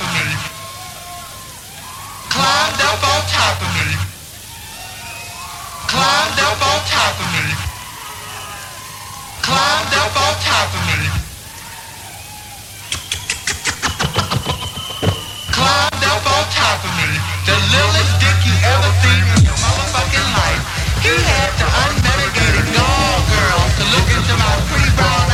of me. Climbed up on top of me. Climbed up on top of me. Climbed up on top of me. Climbed up on top of me. The littlest dick you ever seen in your motherfucking life. He had the unmitigated gall, girl, to look into my pretty brown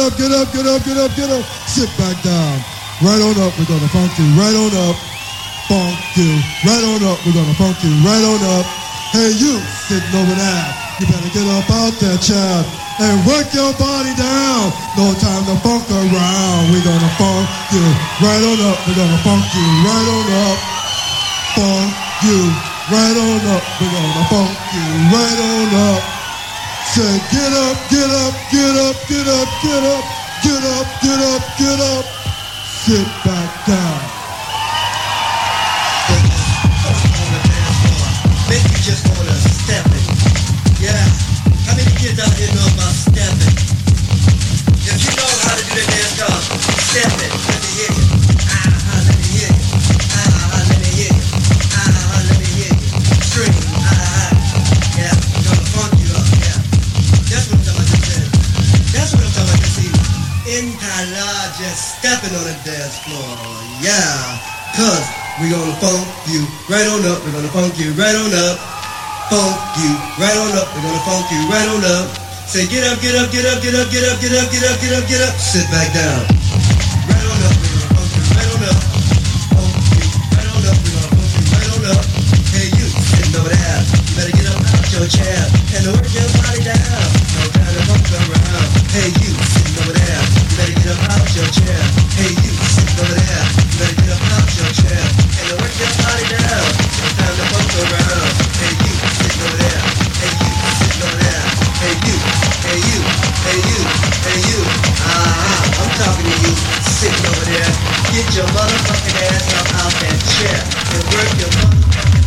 up, get up, get up, get up, get up. Sit back down. Right on up, we're gonna funk you. Right on up, funk you. Right on up, we're gonna funk you. Right on up. Hey, you sitting over there, you better get up out there, child, and work your body down. No time to funk around. We're gonna funk you. Right on up, we're gonna funk you. Right on up, funk you. Right on up, we're gonna funk you. Right on up said, get up, get up, get up, get up, get up, get up, get up, get up, sit back down. Impala just stepping on the dance floor. Yeah, cause we gonna funk you right on up. We're gonna funk you right on up. Funk you right on up. We're gonna funk you right on up. Say get up, get up, get up, get up, get up, get up, get up, get up, get up. Sit back down. Better get up out your chair and work your body down. No time to fuck around. Hey, you. Get your motherfucking ass up out that chair and work your motherfucking